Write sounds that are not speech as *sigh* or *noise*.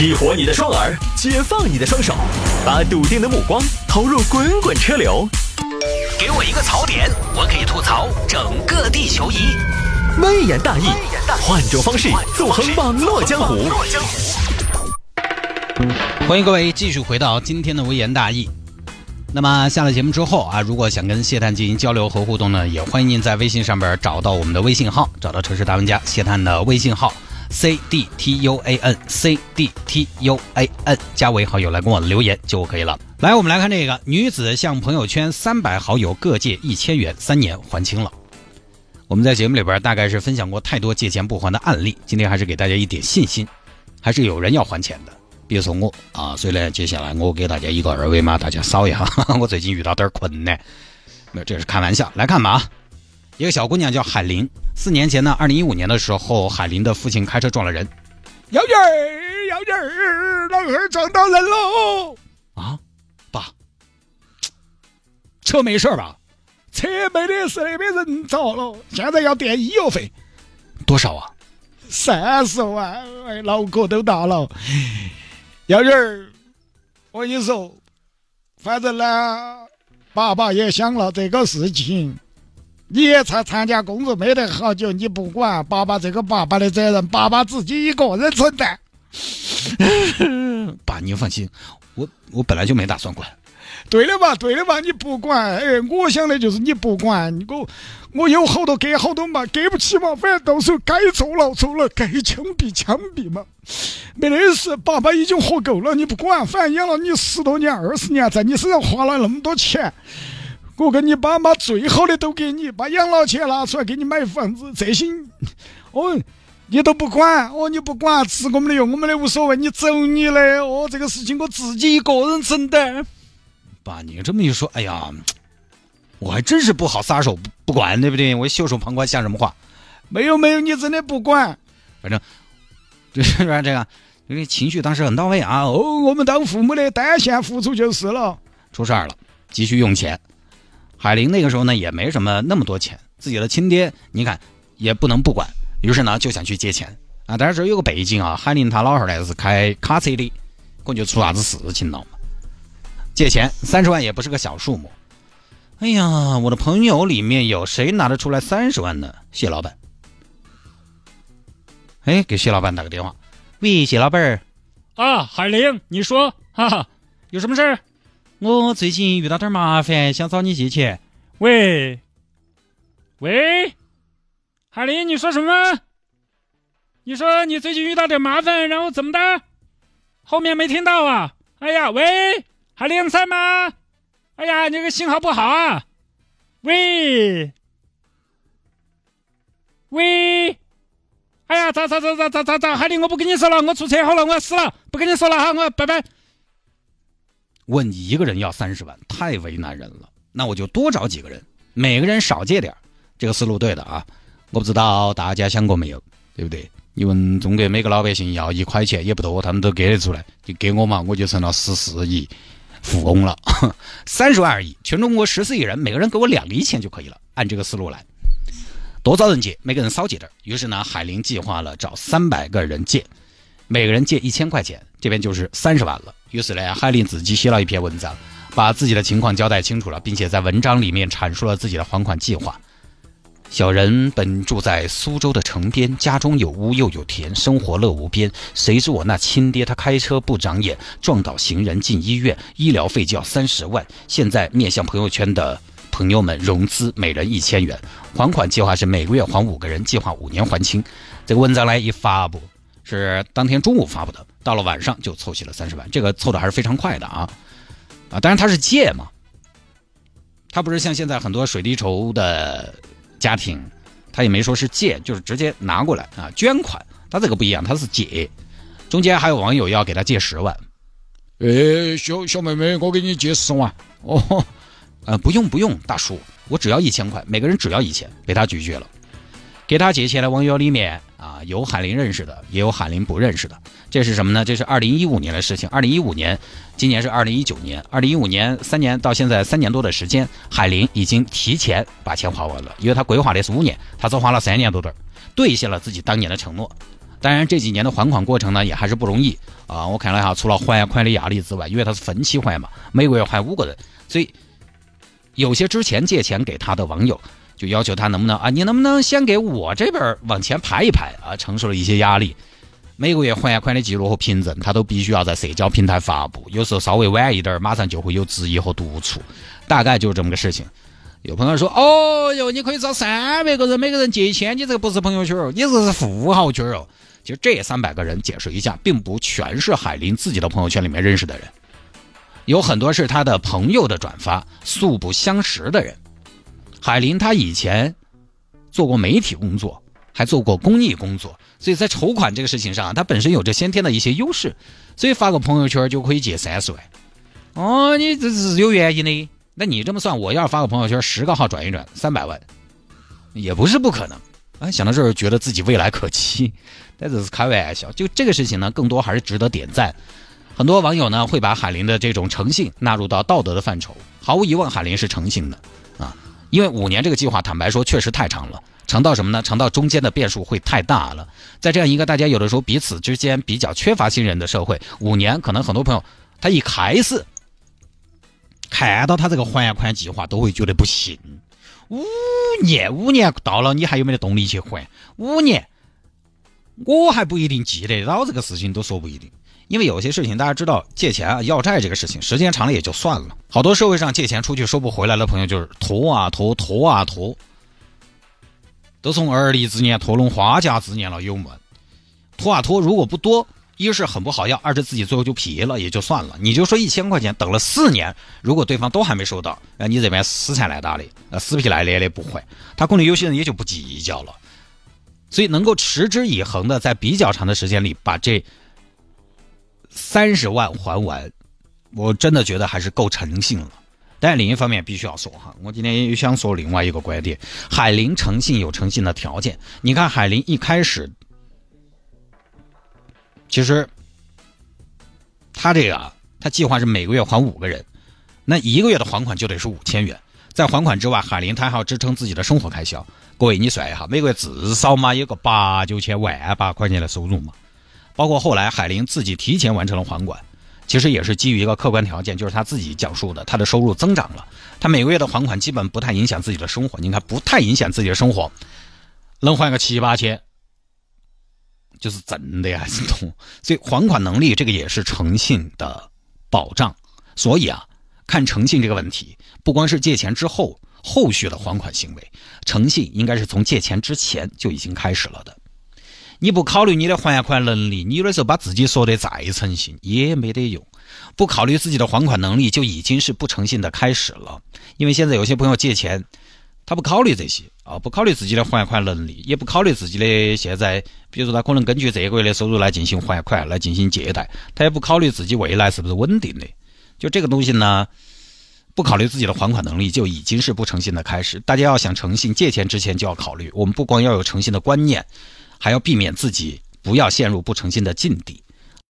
激活你的双耳，解放你的双手，把笃定的目光投入滚滚车流。给我一个槽点，我可以吐槽整个地球仪。微言大义，换种方式纵横网络江湖。欢迎各位继续回到今天的微言大义。那么下了节目之后啊，如果想跟谢探进行交流和互动呢，也欢迎您在微信上边找到我们的微信号，找到城市大玩家谢探的微信号。C d t u a n c d t u a n 加为好友来跟我留言就可以了。来，我们来看这个女子向朋友圈三百好友各借一千元，三年还清了。我们在节目里边大概是分享过太多借钱不还的案例，今天还是给大家一点信心，还是有人要还钱的。比如说我啊，所以呢，接下来我给大家一个二维码，大家扫一下。*laughs* 我最近遇到点困难，没有，这是开玩笑。来看吧啊。一个小姑娘叫海玲，四年前呢，二零一五年的时候，海玲的父亲开车撞了人。幺姐儿，幺姐儿，老二撞到人喽！啊，爸，车没事吧？车没得事，那边人着了，现在要垫医药费，多少啊？三十万，哎，脑壳都大了。幺姐儿，我跟你说，反正呢，爸爸也想了这个事情。你也才参加工作没得好久，你不管爸爸这个爸爸的责任，爸爸自己一个人承担。*laughs* 爸，您放心，我我本来就没打算管。对的吧？对的吧？你不管，哎，我想的就是你不管。我我有好多给好多嘛，给不起嘛，反正到时候该坐牢坐了，该枪毙枪毙嘛，没得事。爸爸已经活够了，你不管，反正养了你十多年、二十年，在你身上花了那么多钱。我跟你爸妈最好的都给你，把养老钱拿出来给你买房子，这些 *laughs* 哦你都不管，哦你不管，吃我们的用我们的无所谓，你走你的，哦这个事情我自己一个人承担。爸，你这么一说，哎呀，*tsk* 我还真是不好撒手不不管，对不对？我袖手旁观像什么话？没有没有，你真的不管，反正 *laughs* 就是这个，因为情绪当时很到位啊。哦，我们当父母的单线付出就是了。出事儿了，急需用钱。海玲那个时候呢也没什么那么多钱，自己的亲爹你看也不能不管，于是呢就想去借钱啊。但是有个背景啊，海玲她老汉儿呢是开卡车的，可能就出啥子事情了嘛。借钱三十万也不是个小数目。哎呀，我的朋友里面有谁拿得出来三十万呢？谢老板。哎，给谢老板打个电话。喂，谢老板儿。啊，海玲，你说，哈哈，有什么事儿？我最近遇到点麻烦，想找你借钱。喂，喂，海林，你说什么？你说你最近遇到点麻烦，然后怎么的？后面没听到啊？哎呀，喂，海林在吗？哎呀，你这个信号不好啊！喂，喂，哎呀，咋咋咋咋咋咋咋？海林，我不跟你说了，我出车祸了，我要死了，不跟你说了哈，我拜拜。问一个人要三十万，太为难人了。那我就多找几个人，每个人少借点这个思路对的啊。我不知道大家想过没有，对不对？你问中国每个老百姓要一块钱也不多，他们都给得出来，就给我嘛，我就成了十四亿富翁了。*laughs* 三十万而已，全中国十四亿人，每个人给我两厘钱就可以了。按这个思路来，多找人借，每个人少借点于是呢，海林计划了找三百个人借，每个人借一千块钱，这边就是三十万了。于是呢，海林自己写了一篇文章，把自己的情况交代清楚了，并且在文章里面阐述了自己的还款计划。小人本住在苏州的城边，家中有屋又有田，生活乐无边。谁知我那亲爹他开车不长眼，撞倒行人进医院，医疗费就要三十万。现在面向朋友圈的朋友们融资，每人一千元，还款计划是每个月还五个人，计划五年还清。这个文章呢一发布。是当天中午发布的，到了晚上就凑齐了三十万，这个凑的还是非常快的啊啊！当然他是借嘛，他不是像现在很多水滴筹的家庭，他也没说是借，就是直接拿过来啊捐款，他这个不一样，他是借，中间还有网友要给他借十万，哎，小小妹妹，我给你借十万哦，*laughs* 呃，不用不用，大叔，我只要一千块，每个人只要一千，被他拒绝了。给他借钱的网友里面啊，有海林认识的，也有海林不认识的。这是什么呢？这是二零一五年的事情。二零一五年，今年是二零一九年。二零一五年三年到现在三年多的时间，海林已经提前把钱花完了，因为他规划的是五年，他只花了三年多点兑现了自己当年的承诺。当然这几年的还款过程呢，也还是不容易啊。我看了一下，除了还款的压力之外，因为他是分期还嘛，每个月还五个人，所以有些之前借钱给他的网友就要求他能不能啊，你能不能先给我这边往前排一排啊，承受了一些压力。每个月还款的记录和凭证，他都必须要在社交平台发布。有时候稍微晚一点，马上就会有质疑和督促。大概就是这么个事情。有朋友说：“哦哟，你可以找三百个人，每个人借一千，你这个不是朋友圈哦，你这是富豪圈哦。”其实这三百个人，解释一下，并不全是海林自己的朋友圈里面认识的人，有很多是他的朋友的转发，素不相识的人。海林他以前做过媒体工作。还做过公益工作，所以在筹款这个事情上，他本身有着先天的一些优势，所以发个朋友圈就可以借三十万。哦，你这是有原因的。那你这么算，我要是发个朋友圈，十个号转一转，三百万，也不是不可能。啊，想到这儿，觉得自己未来可期，但这是开玩笑。就这个事情呢，更多还是值得点赞。很多网友呢会把海林的这种诚信纳入到道德的范畴。毫无疑问，海林是诚信的啊，因为五年这个计划，坦白说确实太长了。长到什么呢？长到中间的变数会太大了。在这样一个大家有的时候彼此之间比较缺乏信任的社会，五年可能很多朋友他一开始看到他这个还款计划都会觉得不信。五年，五年到了，你还有没得动力去还？五年，我还不一定记得到这个事情，都说不一定。因为有些事情大家知道，借钱啊、要债这个事情，时间长了也就算了。好多社会上借钱出去收不回来的朋友，就是拖啊拖，拖啊拖。都从而立之年拖拢花甲之年了，有没？拖啊拖，如果不多，一是很不好要，二是自己最后就皮了，也就算了。你就说一千块钱等了四年，如果对方都还没收到，那你这边死缠烂打的，呃，死皮赖脸的不还，他可能有些人也就不计较了。所以能够持之以恒的在比较长的时间里把这三十万还完，我真的觉得还是够诚信了。但另一方面，必须要说哈，我今天又想说另外一个观点：海林诚信有诚信的条件。你看，海林一开始，其实他这个他计划是每个月还五个人，那一个月的还款就得是五千元。在还款之外，海林他还要支撑自己的生活开销。各位，你算一下，每个月至少嘛有个八九千万把块钱的收入嘛。包括后来海林自己提前完成了还款。其实也是基于一个客观条件，就是他自己讲述的，他的收入增长了，他每个月的还款基本不太影响自己的生活。你看，不太影响自己的生活，能还个七八千，就是真的呀，是懂。所以还款能力这个也是诚信的保障。所以啊，看诚信这个问题，不光是借钱之后后续的还款行为，诚信应该是从借钱之前就已经开始了的。你不考虑你的还款能力，你有的时候把自己说的再诚信也没得用。不考虑自己的还款能力，就已经是不诚信的开始了。因为现在有些朋友借钱，他不考虑这些啊，不考虑自己的还款能力，也不考虑自己的现在，比如说他可能根据这个月的收入来进行还款，来进行借贷，他也不考虑自己未来是不是稳定的。就这个东西呢，不考虑自己的还款能力，就已经是不诚信的开始。大家要想诚信，借钱之前就要考虑，我们不光要有诚信的观念。还要避免自己不要陷入不诚信的境地。